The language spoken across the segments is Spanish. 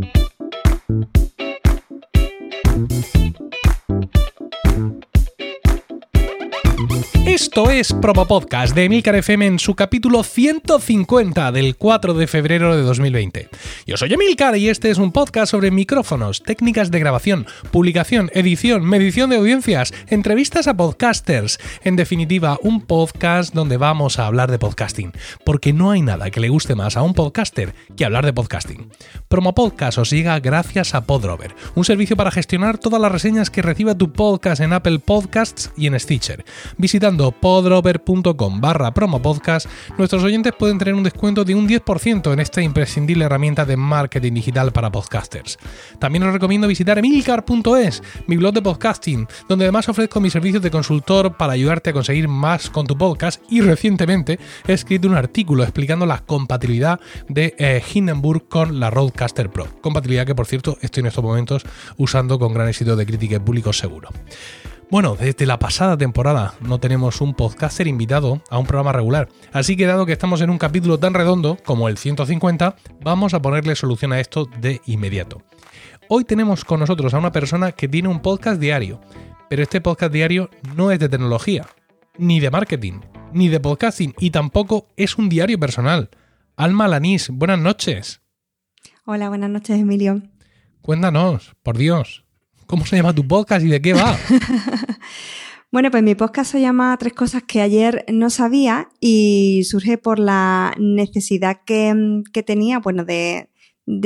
Thank you. Esto es Promo Podcast de Emilcar FM en su capítulo 150 del 4 de febrero de 2020. Yo soy Emilcar y este es un podcast sobre micrófonos, técnicas de grabación, publicación, edición, medición de audiencias, entrevistas a podcasters. En definitiva, un podcast donde vamos a hablar de podcasting, porque no hay nada que le guste más a un podcaster que hablar de podcasting. Promo Podcast os llega gracias a Podrover, un servicio para gestionar todas las reseñas que reciba tu podcast en Apple Podcasts y en Stitcher. Visitando podrover.com barra promopodcast, nuestros oyentes pueden tener un descuento de un 10% en esta imprescindible herramienta de marketing digital para podcasters. También os recomiendo visitar emilcar.es, mi blog de podcasting, donde además ofrezco mis servicios de consultor para ayudarte a conseguir más con tu podcast y recientemente he escrito un artículo explicando la compatibilidad de eh, Hindenburg con la Roadcaster Pro. Compatibilidad que por cierto estoy en estos momentos usando con gran éxito de crítica y público seguro. Bueno, desde la pasada temporada no tenemos un podcaster invitado a un programa regular, así que dado que estamos en un capítulo tan redondo como el 150, vamos a ponerle solución a esto de inmediato. Hoy tenemos con nosotros a una persona que tiene un podcast diario, pero este podcast diario no es de tecnología, ni de marketing, ni de podcasting, y tampoco es un diario personal. Alma Lanís, buenas noches. Hola, buenas noches, Emilio. Cuéntanos, por Dios. ¿Cómo se llama tu podcast y de qué va? bueno, pues mi podcast se llama Tres cosas que ayer no sabía y surge por la necesidad que, tenía, bueno, de,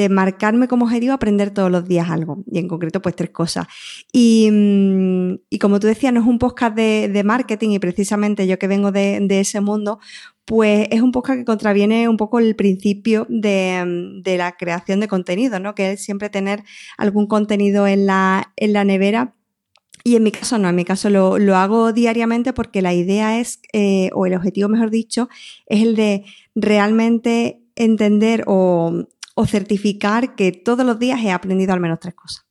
marcarme como objetivo aprender todos los días algo, y en concreto pues tres cosas. Y, como tú decías, no es un podcast de, marketing y precisamente yo que vengo de, de, ese mundo, pues es un podcast que contraviene un poco el principio de, la creación de contenido, ¿no? Que es siempre tener algún contenido en la, nevera. Y en mi caso no, en mi caso lo, hago diariamente porque la idea es, eh, o el objetivo mejor dicho, es el de realmente entender o, o certificar que todos los días he aprendido al menos tres cosas.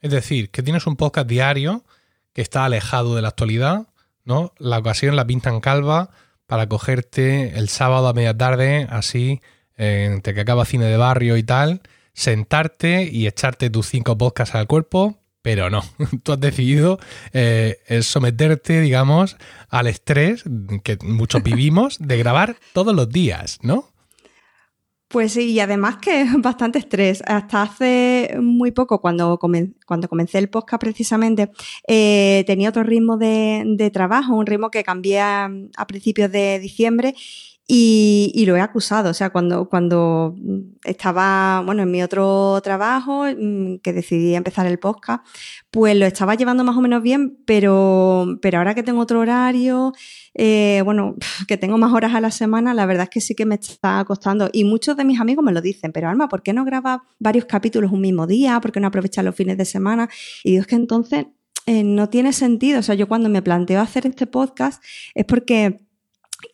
Es decir, que tienes un podcast diario que está alejado de la actualidad, ¿no? La ocasión la pintan calva, para cogerte el sábado a media tarde, así, entre que acaba cine de barrio y tal, sentarte y echarte tus cinco podcasts al cuerpo, pero no, tú has decidido eh, someterte, digamos, al estrés que muchos vivimos de grabar todos los días, ¿no? Pues sí, y además que es bastante estrés. Hasta hace muy poco, cuando, cuando comencé el podcast precisamente, eh, tenía otro ritmo de, trabajo, un ritmo que cambié a principios de diciembre y, lo he acusado, o sea, cuando, cuando estaba, bueno, en mi otro trabajo, mm, que decidí empezar el podcast, pues lo estaba llevando más o menos bien, pero, pero ahora que tengo otro horario, eh, bueno, que tengo más horas a la semana, la verdad es que sí que me está costando. Y muchos de mis amigos me lo dicen, pero Alma, ¿por qué no grabas varios capítulos un mismo día? ¿Por qué no aprovechas los fines de semana? Y digo, es que entonces eh, no tiene sentido. O sea, yo cuando me planteo hacer este podcast es porque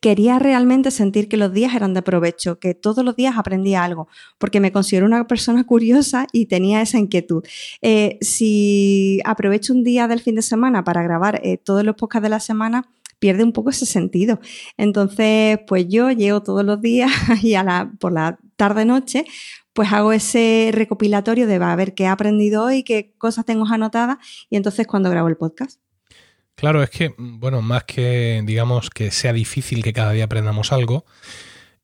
quería realmente sentir que los días eran de provecho, que todos los días aprendía algo, porque me considero una persona curiosa y tenía esa inquietud. Eh, si aprovecho un día del fin de semana para grabar eh, todos los podcasts de la semana, pierde un poco ese sentido. Entonces, pues yo llego todos los días y a la, por la tarde-noche, pues hago ese recopilatorio de a ver qué he aprendido hoy, qué cosas tengo anotadas y entonces cuando grabo el podcast. Claro, es que, bueno, más que, digamos, que sea difícil que cada día aprendamos algo,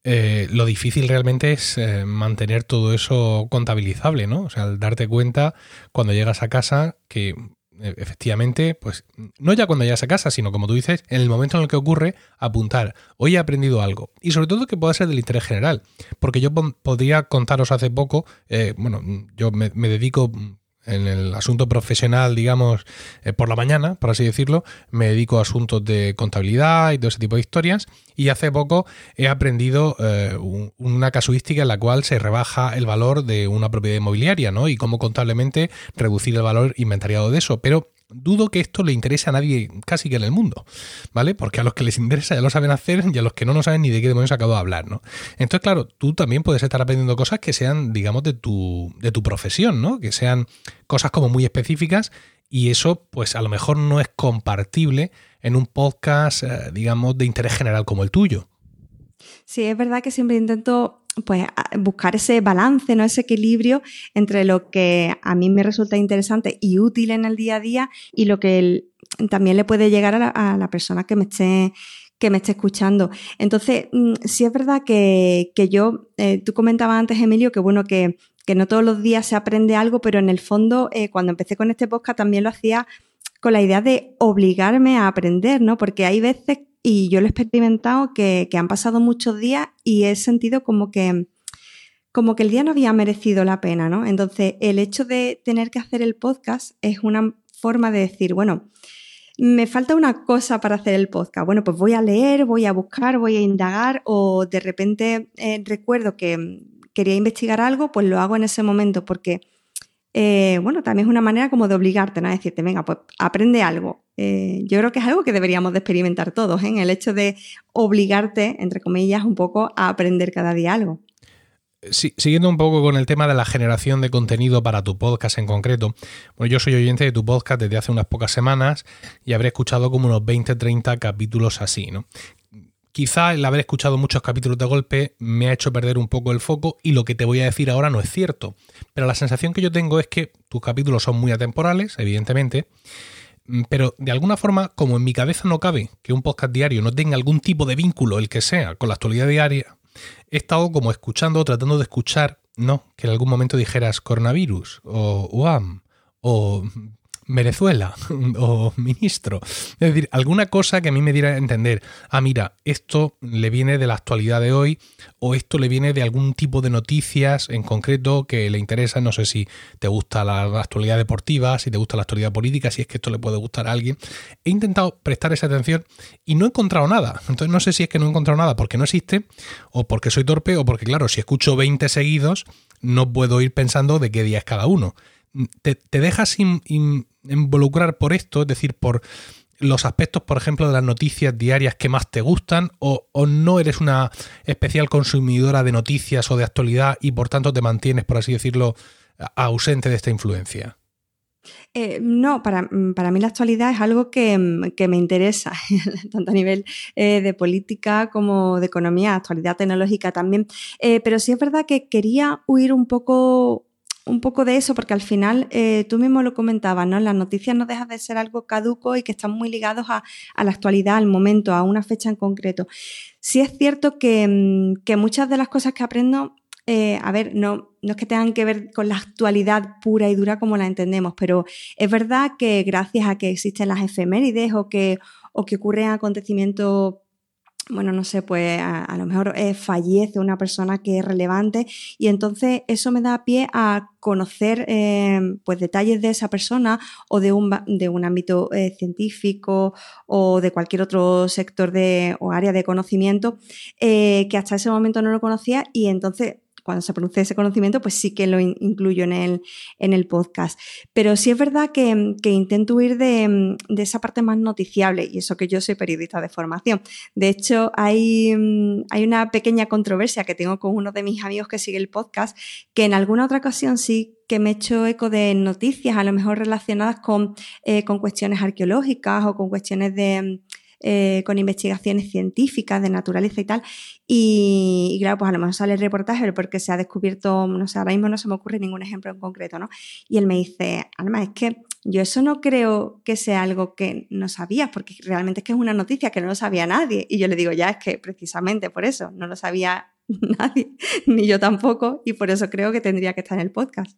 eh, lo difícil realmente es eh, mantener todo eso contabilizable, ¿no? O sea, al darte cuenta cuando llegas a casa que eh, efectivamente, pues no ya cuando llegas a casa, sino como tú dices, en el momento en el que ocurre, apuntar, hoy he aprendido algo. Y sobre todo que pueda ser del interés general, porque yo podría contaros hace poco, bueno, yo me dedico en el asunto profesional, digamos, eh, por la mañana, por así decirlo, me dedico a asuntos de contabilidad y todo ese tipo de historias. Y hace poco he aprendido eh, una casuística en la cual se rebaja el valor de una propiedad inmobiliaria, ¿no? Y cómo contablemente reducir el valor inventariado de eso. Pero dudo que esto le interese a nadie casi que en el mundo, ¿vale? Porque a los que les interesa ya lo saben hacer y a los que no, no saben ni de qué demonios acabo de hablar, ¿no? Entonces, claro, tú también puedes estar aprendiendo cosas que sean, digamos, de tu, de tu profesión, ¿no? Que sean cosas como muy específicas y eso, pues a lo mejor no es compartible en un podcast, eh, digamos, de interés general como el tuyo. Sí, es verdad que siempre intento pues buscar ese balance, ¿no? ese equilibrio entre lo que a mí me resulta interesante y útil en el día a día y lo que también le puede llegar a la, persona que me esté que me esté escuchando. Entonces, mm, sí es verdad que, yo, eh, tú comentabas antes, Emilio, que bueno, que, no todos los días se aprende algo, pero en el fondo, eh, cuando empecé con este podcast también lo hacía con la idea de obligarme a aprender, ¿no? Porque hay veces y yo lo he experimentado que, han pasado muchos días y he sentido como que, como que el día no había merecido la pena, ¿no? Entonces, el hecho de tener que hacer el podcast es una forma de decir, bueno, me falta una cosa para hacer el podcast. Bueno, pues voy a leer, voy a buscar, voy a indagar o de repente eh, recuerdo que quería investigar algo, pues lo hago en ese momento porque eh, bueno, también es una manera como de obligarte, ¿no? A decirte, venga, pues aprende algo. Eh, yo creo que es algo que deberíamos de experimentar todos, ¿eh? El hecho de obligarte, entre comillas, un poco a aprender cada día algo. siguiendo un poco con el tema de la generación de contenido para tu podcast en concreto, bueno, yo soy oyente de tu podcast desde hace unas pocas semanas y habré escuchado como unos 20-30 capítulos así, ¿no? Quizá el haber escuchado muchos capítulos de golpe me ha hecho perder un poco el foco y lo que te voy a decir ahora no es cierto. Pero la sensación que yo tengo es que tus capítulos son muy atemporales, evidentemente, mm, pero de alguna forma, como en mi cabeza no cabe que un podcast diario no tenga algún tipo de vínculo, el que sea, con la actualidad diaria, he estado como escuchando, tratando de escuchar, no, que en algún momento dijeras coronavirus o UAM o Venezuela o ministro. Es decir, alguna cosa que a mí me diera a entender, ah, mira, esto le viene de la actualidad de hoy o esto le viene de algún tipo de noticias en concreto que le interesa, no sé si te gusta la, actualidad deportiva, si te gusta la actualidad política, si es que esto le puede gustar a alguien. He intentado prestar esa atención y no he encontrado nada. Entonces no sé si es que no he encontrado nada porque no existe o porque soy torpe o porque, claro, si escucho 20 seguidos, no puedo ir pensando de qué día es cada uno te, dejas involucrar por esto, es decir, por los aspectos, por ejemplo, de las noticias diarias que más te gustan, o, no eres una especial consumidora de noticias o de actualidad y por tanto te mantienes, por así decirlo, ausente de esta influencia? Eh, no, para, mí la actualidad es algo que, me interesa, tanto a nivel eh, de política como de economía, actualidad tecnológica también. Eh, pero sí es verdad que quería huir un poco un poco de eso, porque al final eh, tú mismo lo comentabas, ¿no? Las noticias no dejan de ser algo caduco y que están muy ligados a, la actualidad, al momento, a una fecha en concreto. Sí es cierto que, mm, muchas de las cosas que aprendo, eh, a ver, no, no es que tengan que ver con la actualidad pura y dura como la entendemos, pero es verdad que gracias a que existen las efemérides o que, o que ocurren acontecimientos bueno, no sé, pues a, lo mejor eh, fallece una persona que es relevante y entonces eso me da pie a conocer eh, pues detalles de esa persona o de un, de un ámbito eh, científico o de cualquier otro sector de, o área de conocimiento que hasta ese momento no lo conocía y entonces cuando se produce ese conocimiento, pues sí que lo incluyo en el, en el podcast. Pero sí es verdad que, intento huir de, esa parte más noticiable, y eso que yo soy periodista de formación. De hecho, hay, hay una pequeña controversia que tengo con uno de mis amigos que sigue el podcast, que en alguna otra ocasión sí que me he hecho eco de noticias, a lo mejor relacionadas con, eh, con cuestiones arqueológicas o con cuestiones de eh, con investigaciones científicas de naturaleza y tal. Y, claro, pues a lo mejor sale el reportaje porque se ha descubierto, no sé, ahora mismo no se me ocurre ningún ejemplo en concreto, ¿no? Y él me dice, Alma, es que yo eso no creo que sea algo que no sabías, porque realmente es que es una noticia que no lo sabía nadie. Y yo le digo, ya es que precisamente por eso no lo sabía nadie, ni yo tampoco, y por eso creo que tendría que estar en el podcast.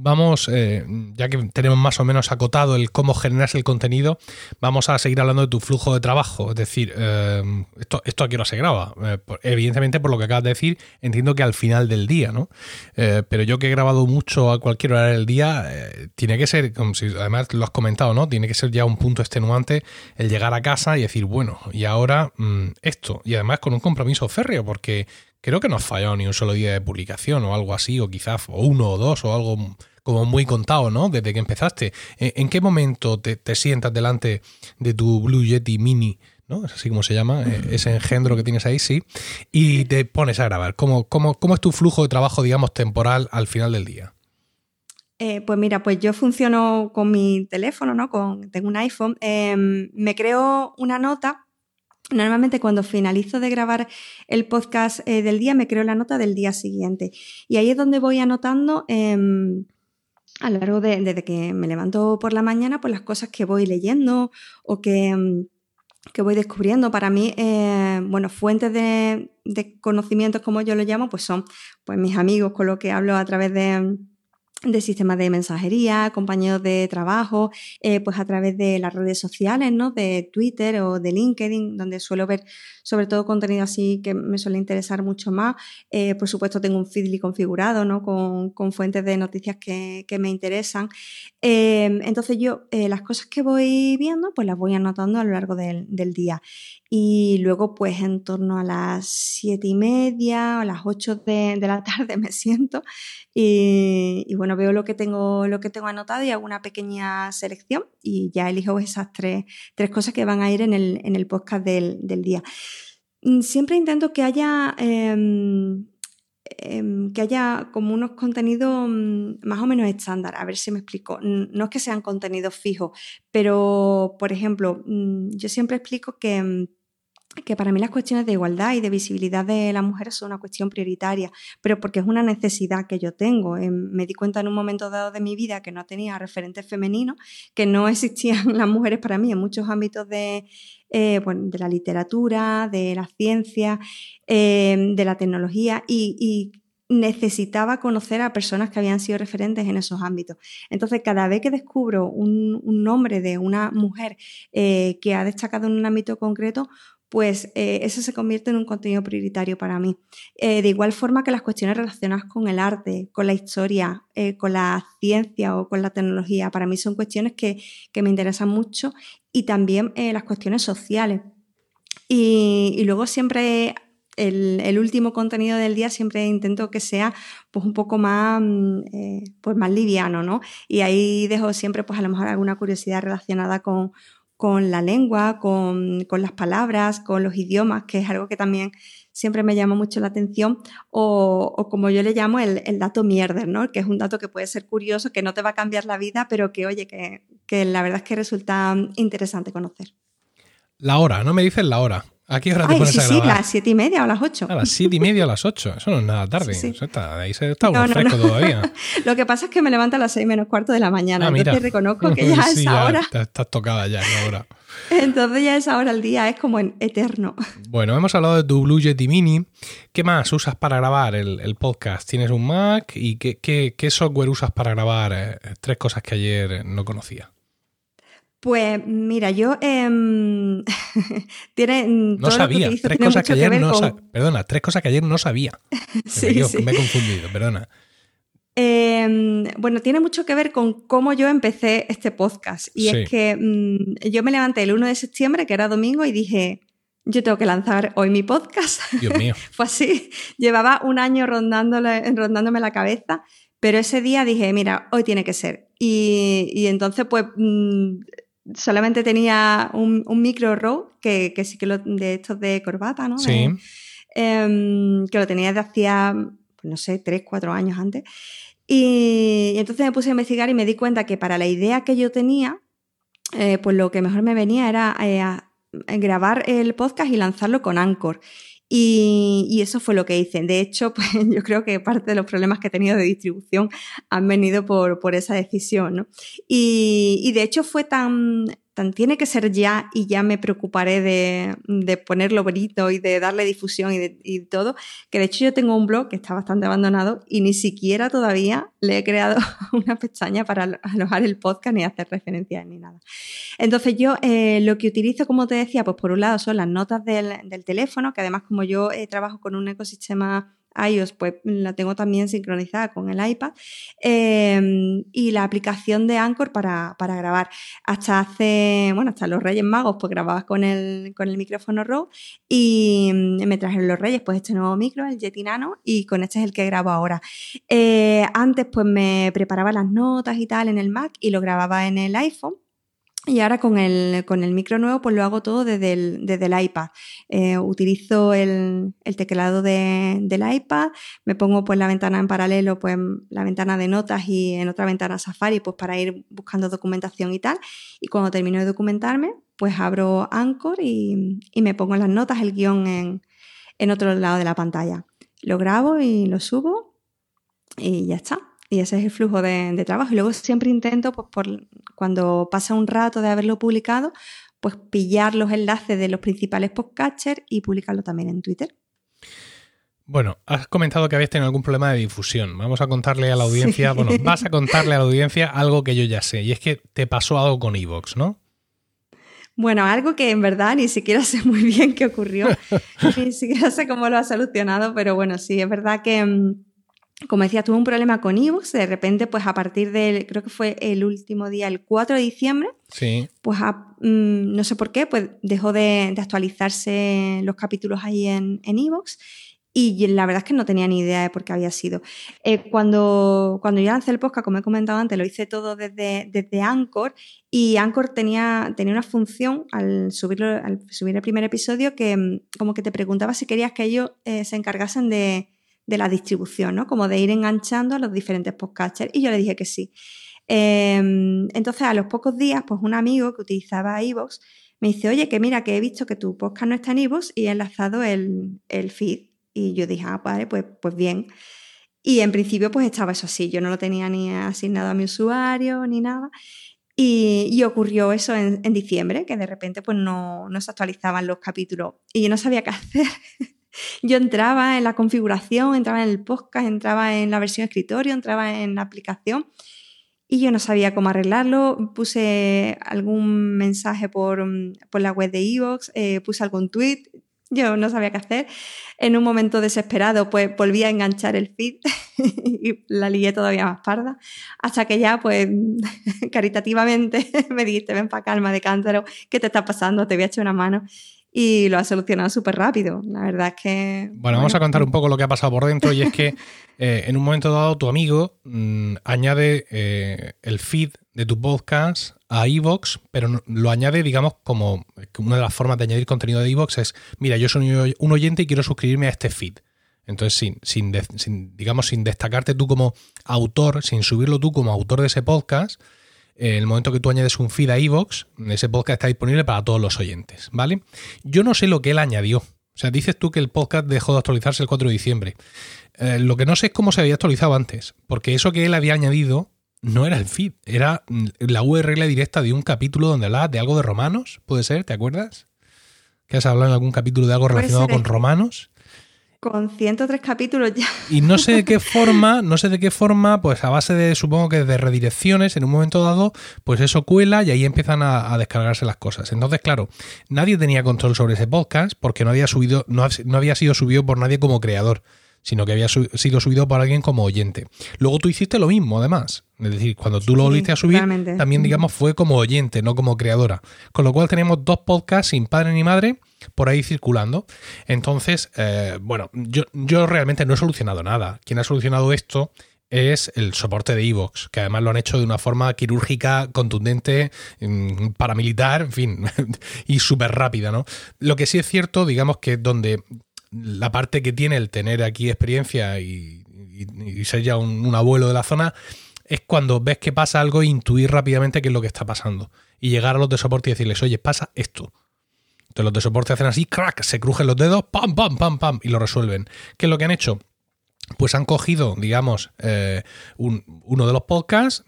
Vamos, eh, ya que tenemos más o menos acotado el cómo generas el contenido, vamos a seguir hablando de tu flujo de trabajo. Es decir, eh, esto, esto a qué hora se graba. Eh, evidentemente, por lo que acabas de decir, entiendo que al final del día, ¿no? pero yo que he grabado mucho a cualquier hora del día, tiene que ser, como si además lo has comentado, ¿no? Tiene que ser ya un punto extenuante el llegar a casa y decir, bueno, y ahora mm, esto. Y además con un compromiso férreo, porque creo que no has fallado ni un solo día de publicación o algo así, o quizás uno o dos o algo como muy contado, ¿no? Desde que empezaste. ¿En, qué momento te, sientas delante de tu Blue Yeti Mini? ¿no? Es así como se llama, eh, ese engendro que tienes ahí, sí, y te pones a grabar. ¿Cómo, cómo, cómo es tu flujo de trabajo, digamos, temporal al final del día? Eh, pues mira, pues yo funciono con mi teléfono, ¿no? Con, tengo un iPhone. Em, me creo una nota Normalmente cuando finalizo de grabar el podcast eh, del día me creo la nota del día siguiente y ahí es donde voy anotando em, a lo largo de, desde que me levanto por la mañana pues las cosas que voy leyendo o que, em, que voy descubriendo. Para mí, eh, bueno, fuentes de, de, conocimientos como yo lo llamo pues son pues mis amigos con los que hablo a través de de sistemas de mensajería, compañeros de trabajo, eh, pues a través de las redes sociales, ¿no? De Twitter o de LinkedIn, donde suelo ver sobre todo contenido así que me suele interesar mucho más. Eh, por supuesto, tengo un Feedly configurado, ¿no? Con, con fuentes de noticias que, que me interesan. Eh, entonces yo las cosas que voy viendo, pues las voy anotando a lo largo del, del día. Y luego, pues en torno a las siete y media o las ocho de, la tarde me siento y, bueno, veo lo que, tengo, lo que tengo anotado y hago una pequeña selección y ya elijo esas tres, tres cosas que van a ir en el, en el podcast del, del día. Mm, siempre intento que haya... Eh, que haya como unos contenidos mm, más o menos estándar. A ver si me explico. No es que sean contenidos fijos, pero, por ejemplo, mm, yo siempre explico que que para mí las cuestiones de igualdad y de visibilidad de las mujeres son una cuestión prioritaria, pero porque es una necesidad que yo tengo. Em, me di cuenta en un momento dado de mi vida que no tenía referentes femeninos, que no existían las mujeres para mí en muchos ámbitos de, eh, de la literatura, de la ciencia, em, de la tecnología y, necesitaba conocer a personas que habían sido referentes en esos ámbitos. Entonces, cada vez que descubro un, nombre de una mujer eh, que ha destacado en un ámbito concreto, pues eh, eso se convierte en un contenido prioritario para mí. Eh, de igual forma que las cuestiones relacionadas con el arte, con la historia, eh, con la ciencia o con la tecnología, para mí son cuestiones que, me interesan mucho y también las cuestiones sociales. Y, luego siempre el, último contenido del día siempre intento que sea pues un poco más, mm, pues más liviano, ¿no? Y ahí dejo siempre pues a lo mejor alguna curiosidad relacionada con con la lengua, con, las palabras, con los idiomas, que es algo que también siempre me llama mucho la atención, o, como yo le llamo el, dato mierder, ¿no? que es un dato que puede ser curioso, que no te va a cambiar la vida, pero que, oye, que, que la verdad es que resulta interesante conocer. La hora, no me dices la hora. ¿A qué hora te Ay, pones sí, a grabar? Sí, las siete y media o las ocho. A las siete y media o las ocho. Eso no es nada tarde. está, ahí se está uno fresco todavía. Lo que pasa es que me levanto a las seis menos cuarto de la mañana. Ah, entonces reconozco que ya es esa hora. Estás tocada ya ahora. Entonces ya esa hora al día es como en eterno. Bueno, hemos hablado de tu Blue Yeti Mini. ¿Qué más usas para grabar el, podcast? ¿Tienes un Mac? ¿Y qué, qué, software usas para grabar? Eh, tres cosas que ayer no conocía. Pues mira, yo em, tiene no sabía tres cosas que ayer no perdona, tres cosas que ayer no sabía. sí, me he confundido, perdona. Em, bueno, tiene mucho que ver con cómo yo empecé este podcast. Y es que mm, yo me levanté el 1 de septiembre, que era domingo, y dije, yo tengo que lanzar hoy mi podcast. Dios mío. Fue así. Llevaba un año rondándome la cabeza, pero ese día dije, mira, hoy tiene que ser. Y, entonces, pues, mm, solamente tenía un, micro row, que, sí que lo, de estos de corbata, ¿no? Sí. Em, que lo tenía de hacía, pues no sé, tres, cuatro años antes. Y, entonces me puse a investigar y me di cuenta que para la idea que yo tenía, eh, pues lo que mejor me venía era eh, grabar el podcast y lanzarlo con Anchor. Y, eso fue lo que hice. De hecho, pues yo creo que parte de los problemas que he tenido de distribución han venido por, por esa decisión. ¿no? Y, y, de hecho fue tan, tiene que ser ya y ya me preocuparé de, ponerlo bonito y de darle difusión y, de, todo, que de hecho yo tengo un blog que está bastante abandonado y ni siquiera todavía le he creado una pestaña para alojar el podcast ni hacer referencias ni nada. Entonces yo eh, lo que utilizo, como te decía, pues por un lado son las notas del, teléfono, que además como yo eh, trabajo con un ecosistema iOS, pues la tengo también sincronizada con el iPad. Em, y la aplicación de Anchor para, grabar. Hasta hace, bueno, hasta los Reyes Magos, pues grababa con el, con el micrófono RAW y mm, me trajeron los Reyes, pues este nuevo micro, el Yeti Nano, y con este es el que grabo ahora. Eh, antes, pues me preparaba las notas y tal en el Mac y lo grababa en el iPhone Y ahora con el, con el micro nuevo, pues lo hago todo desde el, desde el iPad. Eh, utilizo el, el teclado de, del iPad, me pongo pues la ventana en paralelo, pues la ventana de notas y en otra ventana Safari, pues para ir buscando documentación y tal. Y cuando termino de documentarme, pues abro Anchor y, y me pongo las notas, el guion en, en otro lado de la pantalla. Lo grabo y lo subo y ya está. Y ese es el flujo de, trabajo. Y luego siempre intento, pues por, cuando pasa un rato de haberlo publicado, pues pillar los enlaces de los principales podcatchers y publicarlo también en Twitter. Bueno, has comentado que habías tenido algún problema de difusión. Vamos a contarle a la audiencia, bueno, vas a contarle a la audiencia algo que yo ya sé, y es que te pasó algo con Evox, ¿no? Bueno, algo que en verdad ni siquiera sé muy bien qué ocurrió, ni siquiera sé cómo lo ha solucionado, pero bueno, sí, es verdad que mm, como decía, tuve un problema con ebooks, de repente, pues a partir del, creo que fue el último día, el 4 de diciembre, sí. pues mm, no sé por qué, pues dejó de, actualizarse los capítulos ahí en ebooks. y la verdad es que no tenía ni idea de por qué había sido. Eh, cuando, cuando yo lancé el podcast, como he comentado antes, lo hice todo desde, desde Anchor y Anchor tenía, tenía una función al, subirlo, al subir el primer episodio que mm, como que te preguntaba si querías que ellos eh, se encargasen de, de la distribución, ¿no? Como de ir enganchando a los diferentes podcasters. Y yo le dije que sí. Em, entonces, a los pocos días, pues un amigo que utilizaba iVoox me dice, oye, que mira, que he visto que tu podcast no está en iVoox y he enlazado el, feed. Y yo dije, ah, vale, pues, pues bien. Y en principio, pues estaba eso así. Yo no lo tenía ni asignado a mi usuario ni nada. Y, ocurrió eso en, diciembre, que de repente pues no, no se actualizaban los capítulos. Y yo no sabía qué hacer. Yo entraba en la configuración, entraba en el podcast, entraba en la versión escritorio, entraba en la aplicación y yo no sabía cómo arreglarlo. Puse algún mensaje por, la web de Evox, eh, puse algún tweet, yo no sabía qué hacer. En un momento desesperado, pues volví a enganchar el feed y la lié todavía más parda. Hasta que ya, pues, caritativamente me dijiste, ven para calma de cántaro, ¿qué te está pasando? Te voy a echar una mano y lo ha solucionado súper rápido. La verdad es que... Bueno, vamos a contar un poco lo que ha pasado por dentro y es que eh, en un momento dado tu amigo mm, añade eh, el feed de tu podcast a Evox, pero lo añade, digamos, como una de las formas de añadir contenido de Evox es, mira, yo soy un oyente y quiero suscribirme a este feed. Entonces, sin, sin, digamos, sin destacarte tú como autor, sin subirlo tú como autor de ese podcast, en el momento que tú añades un feed a iVoox, ese podcast está disponible para todos los oyentes, ¿vale? Yo no sé lo que él añadió. O sea, dices tú que el podcast dejó de actualizarse el 4 de diciembre. Eh, lo que no sé es cómo se había actualizado antes, porque eso que él había añadido no era el feed, era la URL directa de un capítulo donde hablaba de algo de romanos, ¿puede ser? ¿Te acuerdas? ¿Que has hablado en algún capítulo de algo relacionado con romanos? Con 103 capítulos ya. Y no sé de qué forma, no sé de qué forma, pues a base de, supongo que de redirecciones, en un momento dado, pues eso cuela y ahí empiezan a, descargarse las cosas. Entonces, claro, nadie tenía control sobre ese podcast porque no había subido, no, no había sido subido por nadie como creador sino que había sido subido por alguien como oyente. Luego tú hiciste lo mismo, además. Es decir, cuando tú lo volviste a subir, también, digamos, fue como oyente, no como creadora. Con lo cual tenemos dos podcasts sin padre ni madre por ahí circulando. Entonces, eh, bueno, yo, yo realmente no he solucionado nada. Quien ha solucionado esto es el soporte de Evox, que además lo han hecho de una forma quirúrgica, contundente, mm, paramilitar, en fin, y súper rápida, ¿no? Lo que sí es cierto, digamos que donde la parte que tiene el tener aquí experiencia y, ser ya un, abuelo de la zona es cuando ves que pasa algo e intuir rápidamente qué es lo que está pasando. Y llegar a los de soporte y decirles, oye, pasa esto. Los de soporte hacen así, crack, se crujen los dedos, pam, pam, pam, pam, y lo resuelven. ¿Qué es lo que han hecho? Pues han cogido, digamos, eh, uno de los podcasts,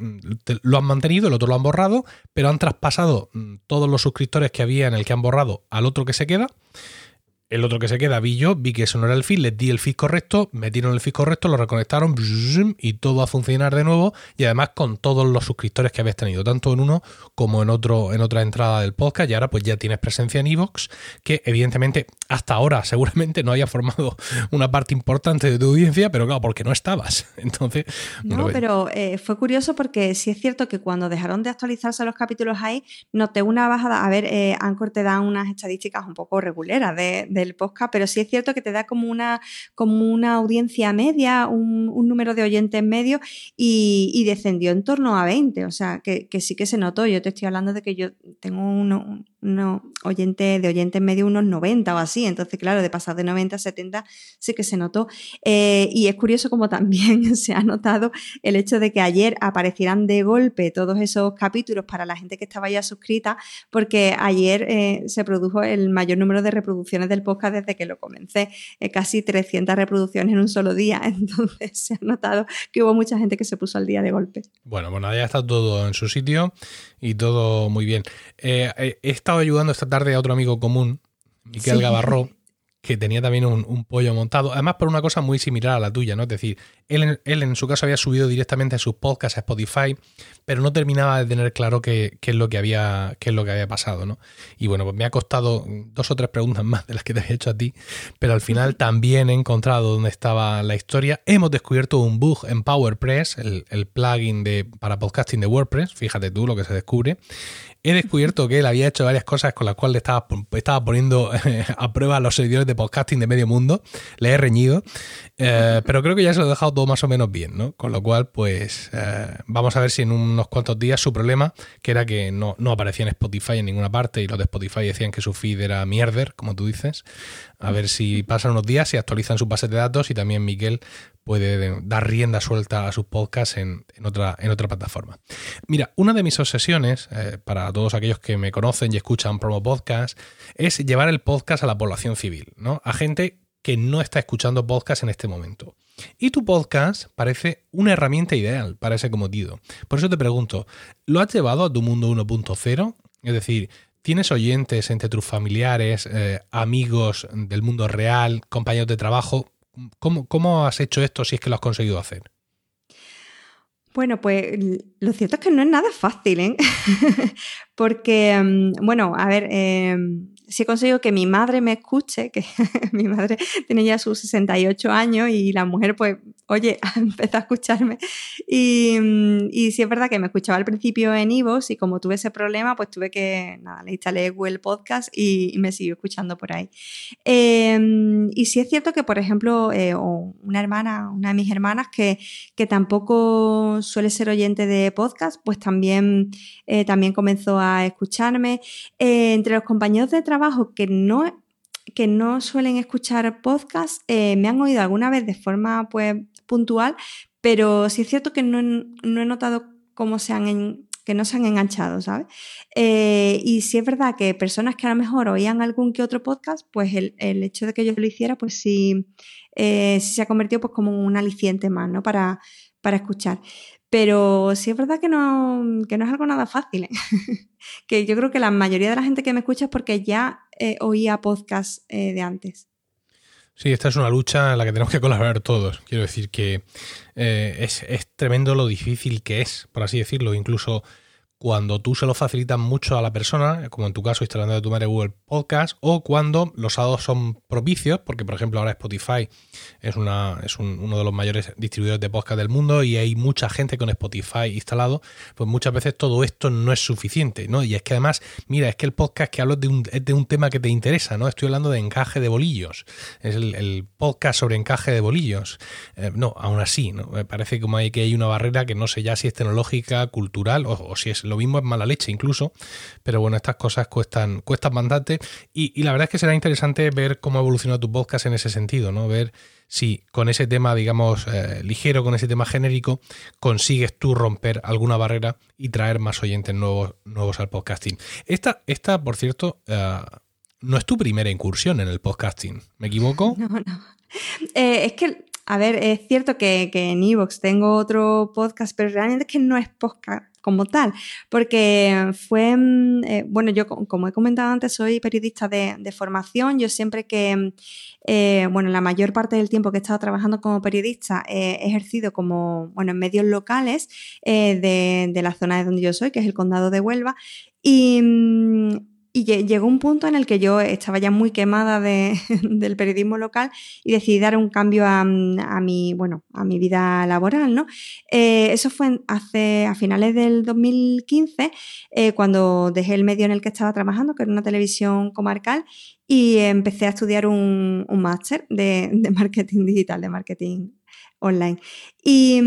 lo han mantenido, el otro lo han borrado, pero han traspasado mm, todos los suscriptores que había en el que han borrado al otro que se queda el otro que se queda vi yo, vi que eso no era el feed, les di el feed correcto, metieron el feed correcto, lo reconectaron y todo a funcionar de nuevo y además con todos los suscriptores que habéis tenido, tanto en uno como en otro en otra entrada del podcast y ahora pues ya tienes presencia en Evox, que evidentemente hasta ahora seguramente no haya formado una parte importante de tu audiencia, pero claro, porque no estabas. Entonces, no, pero eh, fue curioso porque sí es cierto que cuando dejaron de actualizarse los capítulos ahí, noté una bajada, a ver, eh, Anchor te da unas estadísticas un poco reguleras de del podcast, pero sí es cierto que te da como una, como una audiencia media, un, número de oyentes medio y, descendió en torno a 20, o sea, que, sí que se notó. Yo te estoy hablando de que yo tengo uno, uno oyente, de oyentes medio unos 90 o así, entonces claro, de pasar de 90 a 70 sí que se notó. Eh, y es curioso como también se ha notado el hecho de que ayer aparecieran de golpe todos esos capítulos para la gente que estaba ya suscrita, porque ayer eh, se produjo el mayor número de reproducciones del podcast desde que lo comencé, eh, casi 300 reproducciones en un solo día, entonces se ha notado que hubo mucha gente que se puso al día de golpe. Bueno, bueno, ya está todo en su sitio y todo muy bien. he estado ayudando esta tarde a otro amigo común, Miquel Gavarro, que tenía también un, pollo montado, además por una cosa muy similar a la tuya, ¿no? Es decir, él, él en su caso había subido directamente sus podcasts a Spotify, pero no terminaba de tener claro qué, es lo que había, qué es lo que había pasado, ¿no? Y bueno, pues me ha costado dos o tres preguntas más de las que te había hecho a ti, pero al final también he encontrado dónde estaba la historia. Hemos descubierto un bug en PowerPress, el, el plugin de, para podcasting de WordPress, fíjate tú lo que se descubre, he descubierto que él había hecho varias cosas con las cuales estaba, estaba poniendo a prueba a los seguidores de podcasting de medio mundo. Le he reñido, eh, pero creo que ya se lo he dejado todo más o menos bien, ¿no? Con lo cual, pues eh, vamos a ver si en unos cuantos días su problema, que era que no, no aparecía en Spotify en ninguna parte y los de Spotify decían que su feed era mierder, como tú dices, a ver si pasan unos días, y actualizan sus bases de datos y también Miguel puede dar rienda suelta a sus podcasts en, otra, en otra plataforma. Mira, una de mis obsesiones, eh, para todos aquellos que me conocen y escuchan promo podcast, es llevar el podcast a la población civil, ¿no? A gente que no está escuchando podcast en este momento. Y tu podcast parece una herramienta ideal para ese cometido. Por eso te pregunto, ¿lo has llevado a tu mundo 1.0? Es decir, ¿tienes oyentes entre tus familiares, eh, amigos del mundo real, compañeros de trabajo? ¿Cómo, has hecho esto si es que lo has conseguido hacer? Bueno, pues lo cierto es que no es nada fácil, ¿eh? Porque, mm, bueno, a ver, eh, si he conseguido que mi madre me escuche, que mi madre tiene ya sus 68 años y la mujer, pues, oye, empezó a escucharme. Y, y sí es verdad que me escuchaba al principio en Ivos y como tuve ese problema, pues tuve que, nada, le instalé Google Podcast y, me siguió escuchando por ahí. Em, y sí es cierto que, por ejemplo, eh, una hermana, una de mis hermanas que, que tampoco suele ser oyente de podcast, pues también, eh, también comenzó a escucharme. Eh, entre los compañeros de trabajo, que no, que no suelen escuchar podcast, eh, me han oído alguna vez de forma pues, puntual, pero sí es cierto que no, he notado cómo se han que no se han enganchado, ¿sabes? Eh, y si es verdad que personas que a lo mejor oían algún que otro podcast, pues el, hecho de que yo lo hiciera, pues sí, eh, se ha convertido pues como un aliciente más, ¿no? Para, para escuchar. Pero sí es verdad que no, que no es algo nada fácil. ¿eh? que yo creo que la mayoría de la gente que me escucha es porque ya eh, oía podcast eh, de antes. Sí, esta es una lucha en la que tenemos que colaborar todos. Quiero decir que es, es, tremendo lo difícil que es, por así decirlo. Incluso cuando tú se lo facilitas mucho a la persona, como en tu caso instalando de tu madre Google Podcast, o cuando los dados son propicios, porque por ejemplo ahora Spotify es, una, es uno de los mayores distribuidores de podcast del mundo y hay mucha gente con Spotify instalado, pues muchas veces todo esto no es suficiente, ¿no? Y es que además, mira, es que el podcast que hablo de un, es de un tema que te interesa, ¿no? Estoy hablando de encaje de bolillos, es el, podcast sobre encaje de bolillos. Eh, no, aún así, ¿no? Me parece como hay que hay una barrera que no sé ya si es tecnológica, cultural o si es lo mismo es mala leche incluso, pero bueno, estas cosas cuestan, cuestan bastante y, la verdad es que será interesante ver cómo ha evolucionado tu podcast en ese sentido, ¿no? Ver si con ese tema, digamos, eh, ligero, con ese tema genérico, consigues tú romper alguna barrera y traer más oyentes nuevos, nuevos al podcasting. Esta, esta por cierto, eh, no es tu primera incursión en el podcasting, ¿me equivoco? No, no. Eh, es que a ver, es cierto que, que en Evox tengo otro podcast, pero realmente es que no es podcast como tal, porque fue, mm, eh, bueno, yo como he comentado antes, soy periodista de, formación, yo siempre que, eh, bueno, la mayor parte del tiempo que he estado trabajando como periodista he ejercido como, bueno, en medios locales eh, de, de, la zona de donde yo soy, que es el condado de Huelva, y... Mm, y llegó un punto en el que yo estaba ya muy quemada de, del periodismo local y decidí dar un cambio a, mi, bueno, a mi vida laboral, ¿no? Eh, eso fue hace, a finales del 2015, eh, cuando dejé el medio en el que estaba trabajando, que era una televisión comarcal, y empecé a estudiar un, máster de, marketing digital, de marketing online. Y,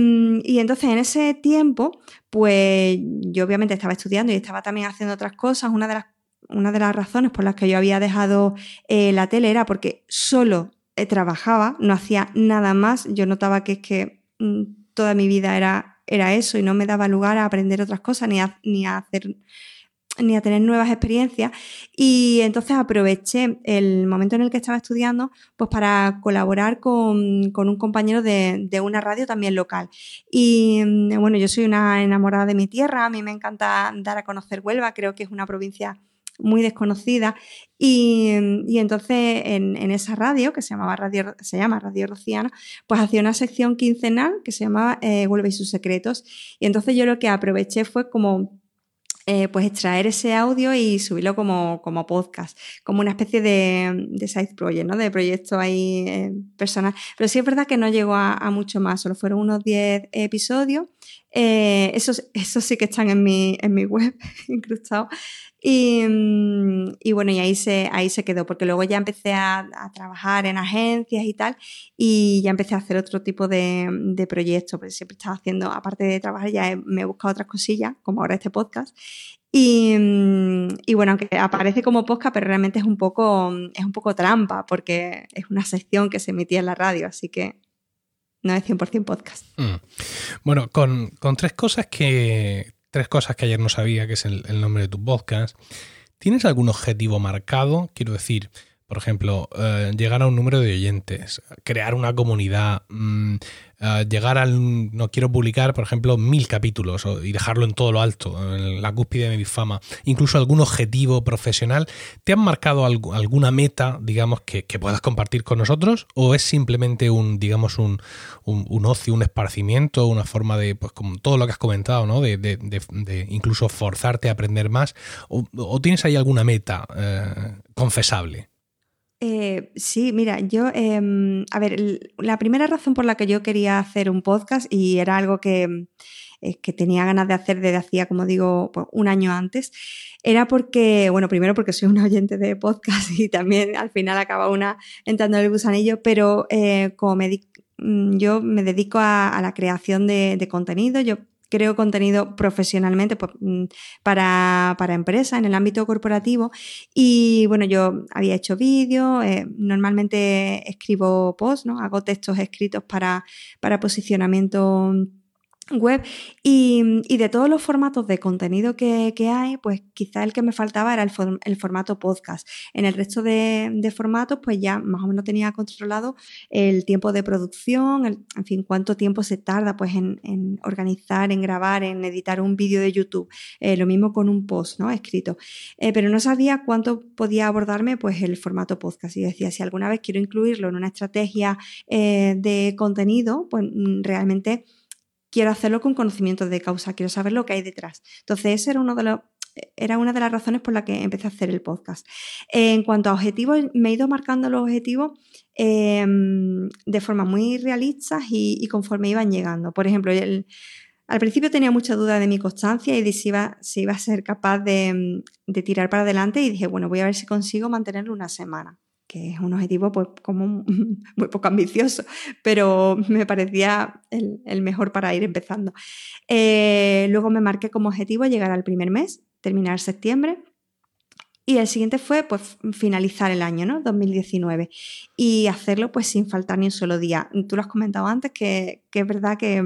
y, entonces en ese tiempo, pues yo obviamente estaba estudiando y estaba también haciendo otras cosas. Una de las una de las razones por las que yo había dejado eh, la tele era porque solo eh, trabajaba, no hacía nada más. Yo notaba que es que mm, toda mi vida era, era eso y no me daba lugar a aprender otras cosas ni a, ni a hacer ni a tener nuevas experiencias y entonces aproveché el momento en el que estaba estudiando pues para colaborar con, un compañero de, de, una radio también local y mm, bueno yo soy una enamorada de mi tierra a mí me encanta dar a conocer Huelva creo que es una provincia muy desconocida. Y, entonces en, esa radio, que se, llamaba radio, se llama Radio Rociana, pues hacía una sección quincenal que se llamaba eh, y sus secretos. Y entonces yo lo que aproveché fue como eh, pues extraer ese audio y subirlo como, como, podcast, como una especie de, de side project, ¿no? De proyecto ahí eh, personal. Pero sí es verdad que no llegó a, a mucho más, solo fueron unos 10 episodios. Eh, esos, esos, sí que están en mi, en mi web incrustados. Y, mm, y, bueno, y ahí se, ahí se quedó, porque luego ya empecé a, trabajar en agencias y tal, y ya empecé a hacer otro tipo de, de proyectos, porque siempre estaba haciendo, aparte de trabajar, ya me he buscado otras cosillas, como ahora este podcast. Y, mm, y, bueno, aunque aparece como podcast, pero realmente es un poco, es un poco trampa, porque es una sección que se emitía en la radio, así que no es 100% podcast. Mm. Bueno, con, con tres cosas que tres cosas que ayer no sabía, que es el, nombre de tu podcast. ¿Tienes algún objetivo marcado? Quiero decir, por ejemplo, eh, llegar a un número de oyentes, crear una comunidad, mm, eh, llegar al... No quiero publicar, por ejemplo, mil capítulos y dejarlo en todo lo alto, en la cúspide de mi fama, incluso algún objetivo profesional. ¿Te han marcado alguna meta, digamos, que, puedas compartir con nosotros? ¿O es simplemente un, digamos, un, un, ocio, un esparcimiento, una forma de, pues como todo lo que has comentado, ¿no? De, de, incluso forzarte a aprender más? ¿O, tienes ahí alguna meta eh, confesable? Eh, sí, mira, yo, em, a ver, la primera razón por la que yo quería hacer un podcast y era algo que, eh, que tenía ganas de hacer desde hacía, como digo, pues, un año antes, era porque, bueno, primero porque soy un oyente de podcast y también al final acaba una entrando en el gusanillo, pero eh, como me mm, yo me dedico a, la creación de, de contenido, yo creo contenido profesionalmente pues, mm, para, para empresas en el ámbito corporativo. Y bueno, yo había hecho vídeos, eh, normalmente escribo posts, ¿no? Hago textos escritos para, para posicionamiento web y, de todos los formatos de contenido que, hay, pues quizá el que me faltaba era el, formato podcast. En el resto de, formatos, pues ya más o menos tenía controlado el tiempo de producción, en fin, cuánto tiempo se tarda pues en, organizar, en grabar, en editar un vídeo de YouTube. Eh, lo mismo con un post, ¿no? Escrito. Eh, pero no sabía cuánto podía abordarme pues el formato podcast. Y decía, si alguna vez quiero incluirlo en una estrategia eh, de contenido, pues mm, realmente quiero hacerlo con conocimiento de causa, quiero saber lo que hay detrás. Entonces, ese era uno de los era una de las razones por las que empecé a hacer el podcast. En cuanto a objetivos, me he ido marcando los objetivos em, de forma muy realistas y, conforme iban llegando. Por ejemplo, al principio tenía mucha duda de mi constancia y de si iba, si iba a ser capaz de, tirar para adelante y dije, bueno, voy a ver si consigo mantenerlo una semana que es un objetivo pues como muy poco ambicioso, pero me parecía el, mejor para ir empezando. Eh, luego me marqué como objetivo llegar al primer mes, terminar septiembre, y el siguiente fue pues finalizar el año, ¿no? 2019. Y hacerlo pues sin faltar ni un solo día. Tú lo has comentado antes que, que es verdad que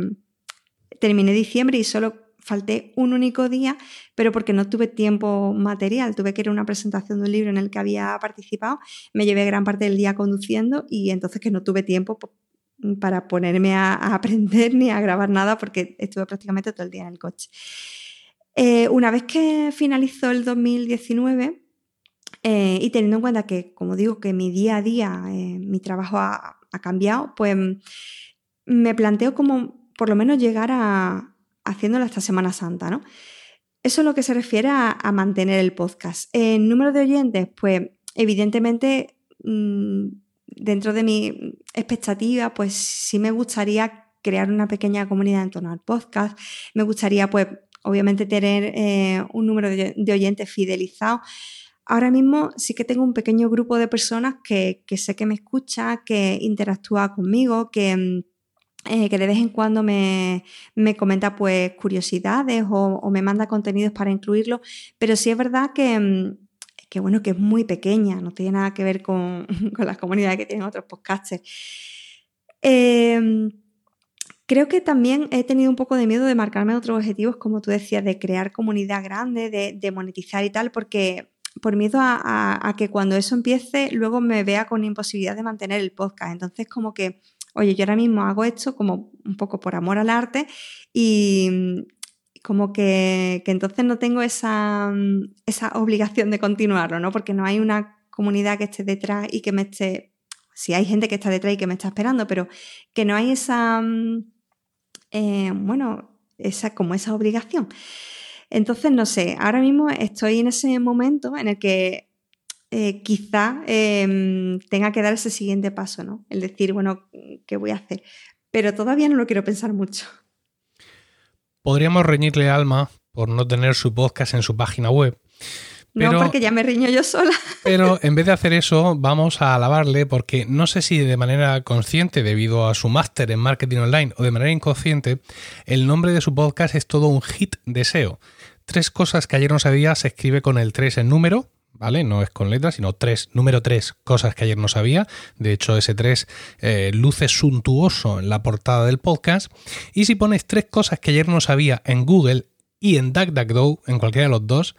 terminé diciembre y solo falté un único día, pero porque no tuve tiempo material, tuve que ir a una presentación de un libro en el que había participado, me llevé gran parte del día conduciendo y entonces que no tuve tiempo para ponerme a, aprender ni a grabar nada porque estuve prácticamente todo el día en el coche. Eh, una vez que finalizó el 2019, eh, y teniendo en cuenta que, como digo, que mi día a día, eh, mi trabajo ha, cambiado, pues me planteo como por lo menos llegar a, haciéndolo hasta Semana Santa, ¿no? Eso es lo que se refiere a, mantener el podcast. En número de oyentes, pues evidentemente mm, dentro de mi expectativa, pues sí me gustaría crear una pequeña comunidad en torno al podcast. Me gustaría, pues, obviamente tener eh, un número de, oyentes fidelizados. Ahora mismo sí que tengo un pequeño grupo de personas que, sé que me escucha, que interactúa conmigo, que, mm, eh, que de vez en cuando me, comenta pues curiosidades o, me manda contenidos para incluirlo, pero sí es verdad que, mm, que, bueno, que es muy pequeña, no tiene nada que ver con, las comunidades que tienen otros podcasters. Em, creo que también he tenido un poco de miedo de marcarme otros objetivos, como tú decías, de crear comunidad grande, de, monetizar y tal, porque por miedo a, que cuando eso empiece, luego me vea con imposibilidad de mantener el podcast. Entonces, como que, oye, yo ahora mismo hago esto como un poco por amor al arte y, como que, entonces no tengo esa, esa, obligación de continuarlo, ¿no? Porque no hay una comunidad que esté detrás y que me esté, si hay gente que está detrás y que me está esperando, pero que no hay esa, eh, bueno, esa, como esa obligación. Entonces, no sé, ahora mismo estoy en ese momento en el que eh, quizá em, tenga que dar ese siguiente paso, ¿no? El decir, bueno, ¿qué voy a hacer? Pero todavía no lo quiero pensar mucho. Podríamos reñirle Alma por no tener su podcast en su página web. no, porque ya me riño yo sola. Pero en vez de hacer eso, vamos a alabarle porque no sé si de manera consciente, debido a su máster en marketing online, o de manera inconsciente, el nombre de su podcast es todo un hit de SEO. Tres cosas que ayer no sabía se escribe con el 3 en número, ¿vale? No es con letras, sino tres, número tres, cosas que ayer no sabía. De hecho, ese tres eh, luce suntuoso en la portada del podcast. Y si pones tres cosas que ayer no sabía en Google y en DuckDuckGo, en cualquiera de los dos,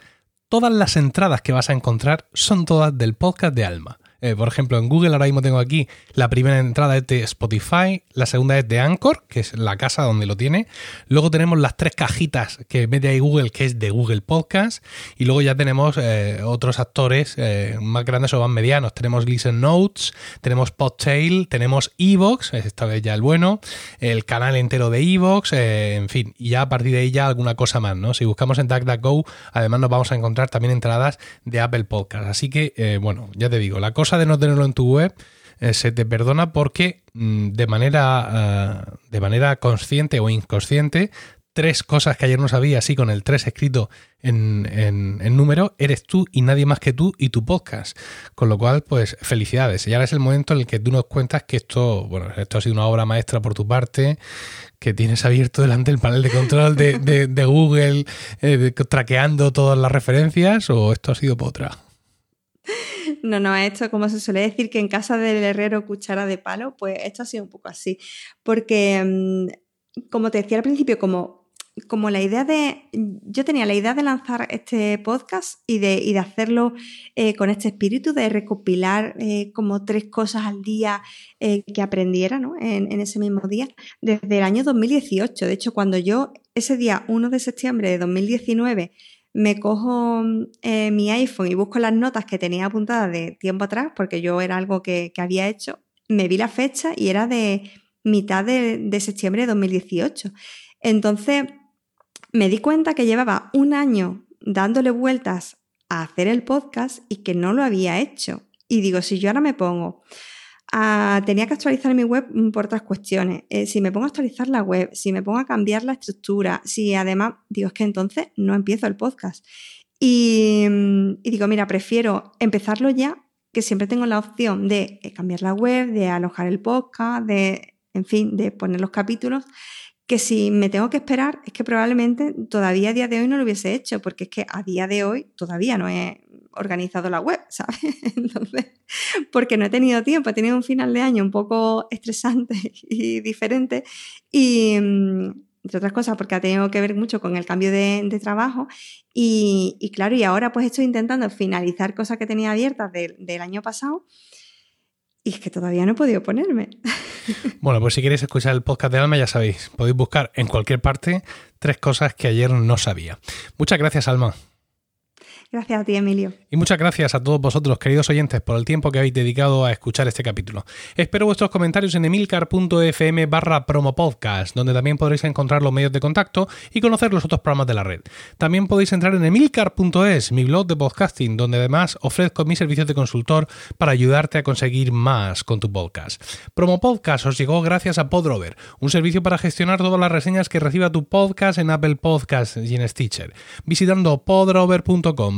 todas las entradas que vas a encontrar son todas del podcast de Alma. Eh, por ejemplo, en Google ahora mismo tengo aquí la primera entrada es de Spotify, la segunda es de Anchor, que es la casa donde lo tiene. Luego tenemos las tres cajitas que mete ahí Google, que es de Google Podcast. Y luego ya tenemos eh, otros actores eh, más grandes o más medianos. Tenemos Listen Notes, tenemos Podtail, tenemos Evox, esta vez ya el bueno, el canal entero de Evox, en fin. Y ya a partir de ahí ya alguna cosa más, ¿no? Si buscamos en DuckDuckGo, además nos vamos a encontrar también entradas de Apple Podcast. Así que, bueno, ya te digo, la cosa de no tenerlo en tu web eh, se te perdona porque mm, de, manera, eh, de manera consciente o inconsciente, tres cosas que ayer no sabía, así con el 3 escrito en, en, número, eres tú y nadie más que tú y tu podcast. Con lo cual, pues felicidades. Y ahora es el momento en el que tú nos cuentas que esto, bueno, esto ha sido una obra maestra por tu parte, que tienes abierto delante el panel de control de, Google, eh, traqueando todas las referencias, o esto ha sido potra. No, no, esto como se suele decir que en casa del herrero cuchara de palo, pues esto ha sido un poco así. Porque, mm, como te decía al principio, como, como la idea de, yo tenía la idea de lanzar este podcast y de, de hacerlo eh, con este espíritu de recopilar eh, como tres cosas al día eh, que aprendiera ¿no? en, en ese mismo día, desde el año 2018. De hecho, cuando yo ese día 1 de septiembre de 2019 me cojo eh, mi iPhone y busco las notas que tenía apuntadas de tiempo atrás, porque yo era algo que, había hecho, me vi la fecha y era de mitad de, septiembre de 2018. Entonces me di cuenta que llevaba un año dándole vueltas a hacer el podcast y que no lo había hecho. Y digo, si yo ahora me pongo tenía que actualizar mi web mm, por otras cuestiones. Eh, si me pongo a actualizar la web, si me pongo a cambiar la estructura, si además, digo, es que entonces no empiezo el podcast. Y, mm, digo, mira, prefiero empezarlo ya, que siempre tengo la opción de eh, cambiar la web, de alojar el podcast, de, en fin, de poner los capítulos, que si me tengo que esperar, es que probablemente todavía a día de hoy no lo hubiese hecho, porque es que a día de hoy todavía no he, organizado la web, ¿sabes? Entonces, porque no he tenido tiempo, he tenido un final de año un poco estresante y diferente y, mm, entre otras cosas, porque ha tenido que ver mucho con el cambio de, trabajo y, claro, y ahora pues estoy intentando finalizar cosas que tenía abiertas del año pasado y es que todavía no he podido ponerme. Bueno, pues si queréis escuchar el podcast de Alma, ya sabéis, podéis buscar en cualquier parte tres cosas que ayer no sabía. Muchas gracias, Alma. Gracias a ti, Emilio. Y muchas gracias a todos vosotros, queridos oyentes, por el tiempo que habéis dedicado a escuchar este capítulo. Espero vuestros comentarios en emilcar.fm barra promopodcast, donde también podréis encontrar los medios de contacto y conocer los otros programas de la red. También podéis entrar en emilcar.es, mi blog de podcasting, donde además ofrezco mis servicios de consultor para ayudarte a conseguir más con tu podcast. Promopodcast os llegó gracias a Podrover, un servicio para gestionar todas las reseñas que reciba tu podcast en Apple Podcasts y en Stitcher. Visitando podrover.com